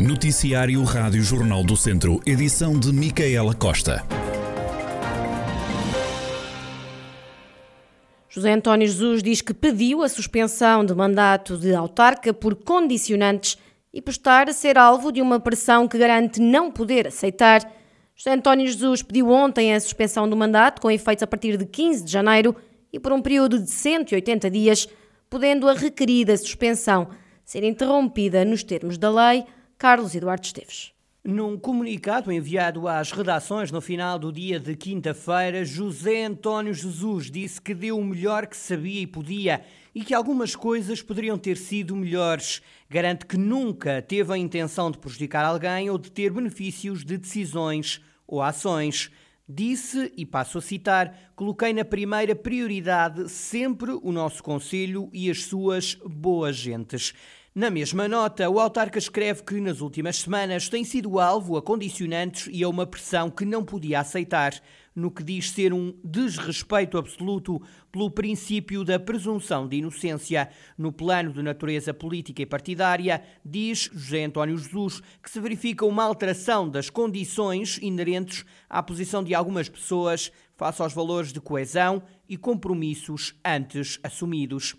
Noticiário Rádio Jornal do Centro, edição de Micaela Costa. José António Jesus diz que pediu a suspensão de mandato de autarca por condicionantes e por estar a ser alvo de uma pressão que garante não poder aceitar. José António Jesus pediu ontem a suspensão do mandato, com efeitos a partir de 15 de janeiro e por um período de 180 dias, podendo a requerida suspensão ser interrompida nos termos da lei. Carlos Eduardo Esteves. Num comunicado enviado às redações no final do dia de quinta-feira, José António Jesus disse que deu o melhor que sabia e podia e que algumas coisas poderiam ter sido melhores. Garante que nunca teve a intenção de prejudicar alguém ou de ter benefícios de decisões ou ações. Disse, e passo a citar, coloquei na primeira prioridade sempre o nosso Conselho e as suas boas gentes. Na mesma nota, o autarca escreve que nas últimas semanas tem sido alvo a condicionantes e a uma pressão que não podia aceitar, no que diz ser um desrespeito absoluto pelo princípio da presunção de inocência. No plano de natureza política e partidária, diz José António Jesus que se verifica uma alteração das condições inerentes à posição de algumas pessoas face aos valores de coesão e compromissos antes assumidos.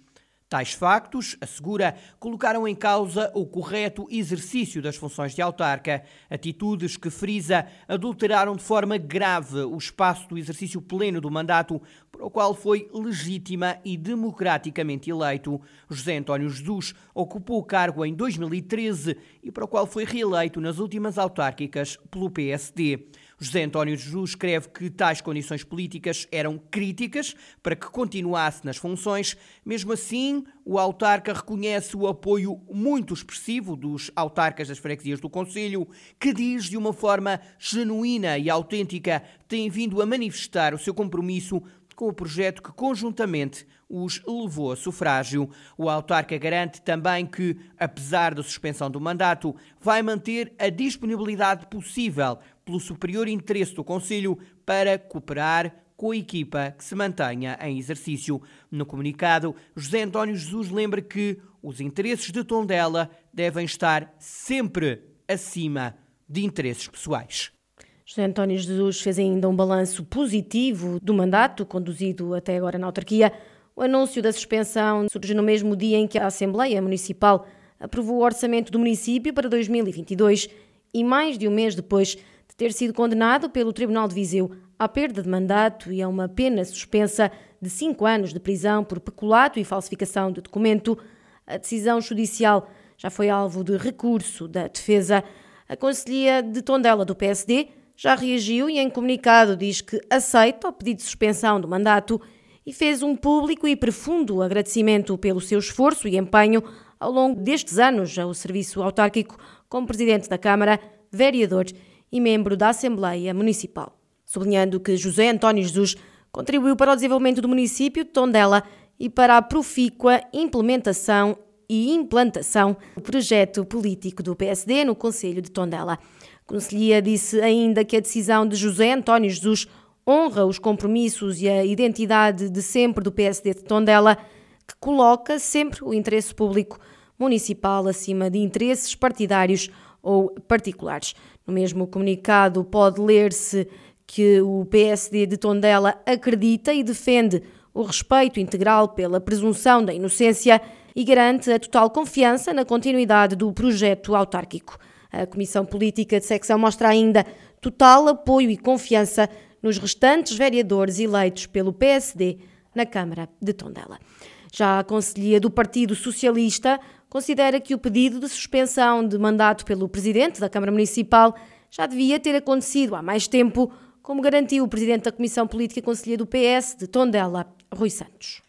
Tais factos, assegura, colocaram em causa o correto exercício das funções de autarca. Atitudes que, frisa, adulteraram de forma grave o espaço do exercício pleno do mandato, para o qual foi legítima e democraticamente eleito. José António Jesus ocupou o cargo em 2013 e para o qual foi reeleito nas últimas autárquicas pelo PSD. José António Jesus escreve que tais condições políticas eram críticas para que continuasse nas funções. Mesmo assim, o autarca reconhece o apoio muito expressivo dos autarcas das freguesias do Conselho, que diz de uma forma genuína e autêntica têm vindo a manifestar o seu compromisso com o projeto que conjuntamente os levou a sufrágio. O autarca garante também que, apesar da suspensão do mandato, vai manter a disponibilidade possível pelo superior interesse do Conselho para cooperar com a equipa que se mantenha em exercício. No comunicado, José António Jesus lembra que os interesses de Tondela devem estar sempre acima de interesses pessoais. José António Jesus fez ainda um balanço positivo do mandato conduzido até agora na autarquia. O anúncio da suspensão surge no mesmo dia em que a Assembleia Municipal aprovou o orçamento do município para 2022 e mais de um mês depois de ter sido condenado pelo Tribunal de Viseu à perda de mandato e a uma pena suspensa de cinco anos de prisão por peculato e falsificação de documento, a decisão judicial já foi alvo de recurso da defesa. A Conselhia de Tondela do PSD já reagiu e, em comunicado, diz que aceita o pedido de suspensão do mandato e fez um público e profundo agradecimento pelo seu esforço e empenho ao longo destes anos ao serviço autárquico como presidente da Câmara, vereador e membro da Assembleia Municipal. Sublinhando que José António Jesus contribuiu para o desenvolvimento do município de Tondela e para a profícua implementação e implantação do projeto político do PSD no Conselho de Tondela. Conselhia disse ainda que a decisão de José António Jesus honra os compromissos e a identidade de sempre do PSD de Tondela, que coloca sempre o interesse público municipal acima de interesses partidários ou particulares. No mesmo comunicado pode ler-se que o PSD de Tondela acredita e defende o respeito integral pela presunção da inocência e garante a total confiança na continuidade do projeto autárquico. A Comissão Política de Secção mostra ainda total apoio e confiança nos restantes vereadores eleitos pelo PSD na Câmara de Tondela. Já a Conselhia do Partido Socialista considera que o pedido de suspensão de mandato pelo Presidente da Câmara Municipal já devia ter acontecido há mais tempo, como garantiu o Presidente da Comissão Política e Conselhia do PS de Tondela, Rui Santos.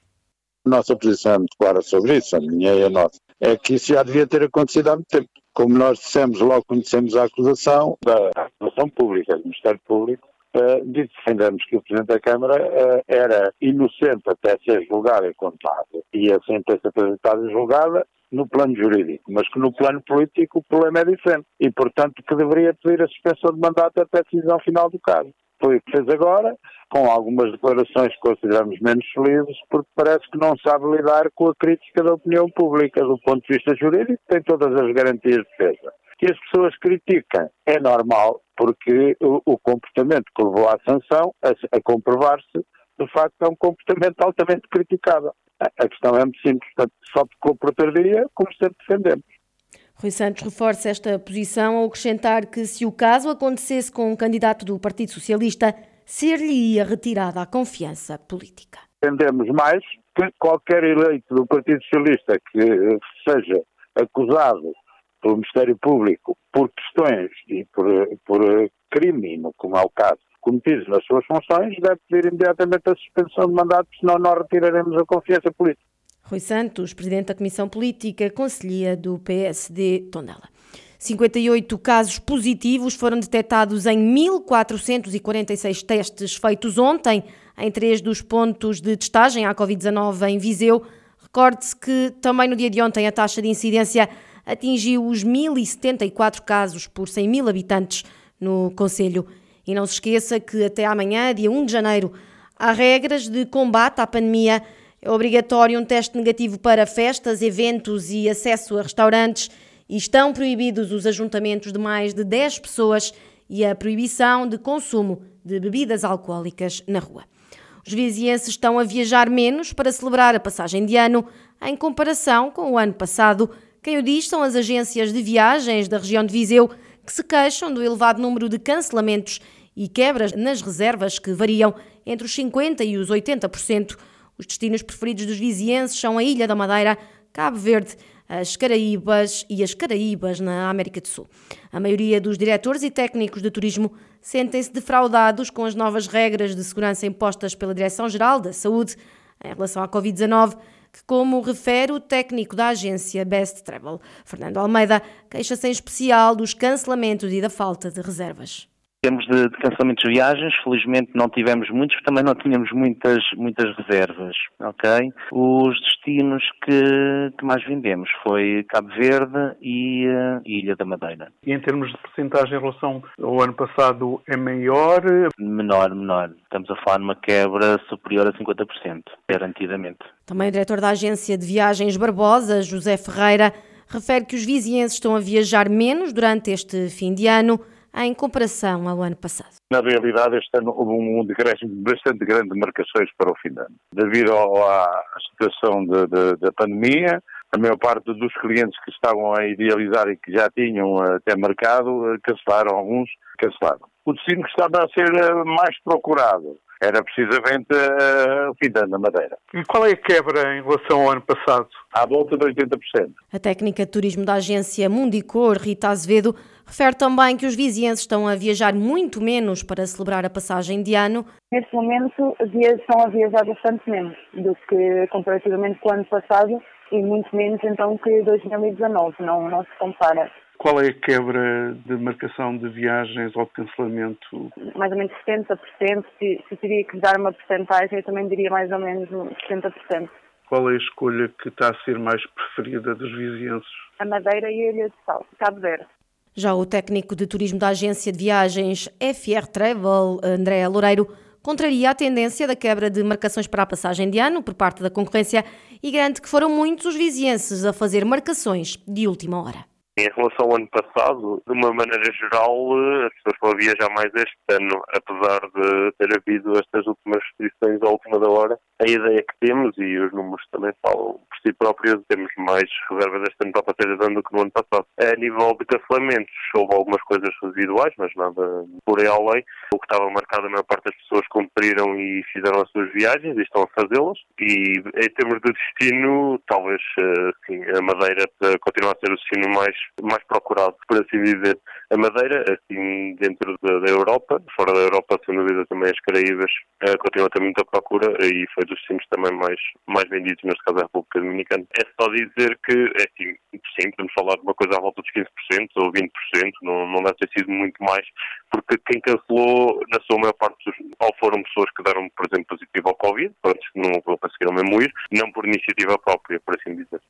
Nossa posição é muito clara sobre isso, a minha e a nossa. É que isso já devia ter acontecido há muito tempo como nós dissemos logo conhecemos a acusação da acusação pública, do Ministério Público, uh, defendemos que o Presidente da Câmara uh, era inocente até ser julgado e condenado e a sentença apresentada e julgada no plano jurídico, mas que no plano político o problema é diferente e, portanto, que deveria pedir a suspensão de mandato até a decisão final do caso. Foi o que fez agora, com algumas declarações que consideramos menos felizes, porque parece que não sabe lidar com a crítica da opinião pública. Do ponto de vista jurídico, tem todas as garantias de defesa. Que as pessoas criticam é normal, porque o, o comportamento que levou à sanção, a, a comprovar-se, de facto é um comportamento altamente criticável. A questão é muito simples, portanto, só por tardia, como sempre defendemos. Rui Santos reforça esta posição ao acrescentar que, se o caso acontecesse com um candidato do Partido Socialista, ser-lhe ia retirada a confiança política. Entendemos mais que qualquer eleito do Partido Socialista que seja acusado pelo Ministério Público por questões e por, por crime, como é o caso, cometidos nas suas funções, deve pedir imediatamente a suspensão de mandato, senão nós retiraremos a confiança política. Rui Santos, Presidente da Comissão Política, Conselhia do PSD Tondela. 58 casos positivos foram detectados em 1.446 testes feitos ontem em três dos pontos de testagem à Covid-19 em Viseu. Recorde-se que também no dia de ontem a taxa de incidência atingiu os 1.074 casos por 100 mil habitantes no Conselho. E não se esqueça que até amanhã, dia 1 de janeiro, há regras de combate à pandemia. É obrigatório um teste negativo para festas, eventos e acesso a restaurantes e estão proibidos os ajuntamentos de mais de 10 pessoas e a proibição de consumo de bebidas alcoólicas na rua. Os vizienses estão a viajar menos para celebrar a passagem de ano em comparação com o ano passado. Quem o diz são as agências de viagens da região de Viseu que se queixam do elevado número de cancelamentos e quebras nas reservas que variam entre os 50% e os 80%. Os destinos preferidos dos vizienses são a Ilha da Madeira, Cabo Verde, as Caraíbas e as Caraíbas na América do Sul. A maioria dos diretores e técnicos de turismo sentem-se defraudados com as novas regras de segurança impostas pela Direção-Geral da Saúde em relação à Covid-19 que, como refere o técnico da agência Best Travel, Fernando Almeida, queixa-se em especial dos cancelamentos e da falta de reservas. Em termos de, de, cancelamentos de viagens, felizmente não tivemos muitos, também não tínhamos muitas, muitas reservas, ok? Os destinos que, que mais vendemos foi Cabo Verde e uh, Ilha da Madeira. E em termos de porcentagem em relação ao ano passado é maior? Menor, menor. Estamos a falar numa quebra superior a 50%, garantidamente. Também o diretor da agência de viagens Barbosa, José Ferreira, refere que os vizienses estão a viajar menos durante este fim de ano em comparação ao ano passado. Na realidade, este ano houve um decréscimo bastante grande de marcações para o fim de ano. Devido à situação da pandemia, a maior parte dos clientes que estavam a idealizar e que já tinham até marcado, cancelaram alguns, cancelaram. O destino que estava a ser eh, mais procurado era precisamente uh, o fim da Madeira. E qual é a quebra em relação ao ano passado? À volta de 80%. A técnica de turismo da agência Mundicor, Rita Azevedo, refere também que os vizienses estão a viajar muito menos para celebrar a passagem de ano. Neste momento, estão a viajar bastante menos do que comparativamente com o ano passado e muito menos então que 2019, não, não se compara. Qual é a quebra de marcação de viagens ou de cancelamento? Mais ou menos 70%. Se, se teria que dar uma porcentagem, eu também diria mais ou menos 70%. Qual é a escolha que está a ser mais preferida dos vizinhos? A Madeira e a Ilha de Sal, Cabo Verde. Já o técnico de turismo da agência de viagens FR Travel, André Loureiro, contraria a tendência da quebra de marcações para a passagem de ano por parte da concorrência e garante que foram muitos os vizienses a fazer marcações de última hora. Em relação ao ano passado, de uma maneira geral, eh, as pessoas vão viajar mais este ano, apesar de ter havido estas últimas restrições à última da hora. A ideia que temos, e os números também falam por si próprios, temos mais reservas este ano para ano do que no ano passado. A nível de cancelamentos, houve algumas coisas residuais, mas nada por aí além. Estava marcado, a maior parte das pessoas cumpriram e fizeram as suas viagens e estão a fazê-las. E em termos de destino, talvez eh, sim, a Madeira continue a ser o destino mais mais procurado, por assim dizer. A Madeira, assim, dentro da, da Europa, fora da Europa, sem dúvida, também as Caraíbas uh, continua a ter muita procura e foi dos destinos também mais, mais vendidos, neste caso a República Dominicana. É só dizer que, é assim, sim, podemos falar de uma coisa à volta dos 15% ou 20%, não, não deve ter sido muito mais, porque quem cancelou, na sua maior parte, ou foram pessoas que deram, por exemplo, positivo ao Covid, antes não conseguiram mesmo ir, não por iniciativa própria, por assim dizer.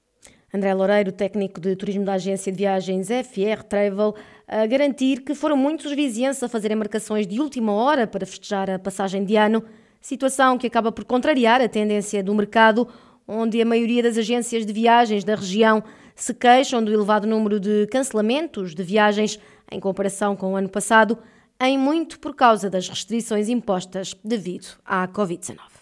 André Loureiro, técnico de turismo da agência de viagens FR Travel, a garantir que foram muitos os vizinhos a fazerem marcações de última hora para festejar a passagem de ano, situação que acaba por contrariar a tendência do mercado, onde a maioria das agências de viagens da região se queixam do elevado número de cancelamentos de viagens em comparação com o ano passado, em muito por causa das restrições impostas devido à Covid-19.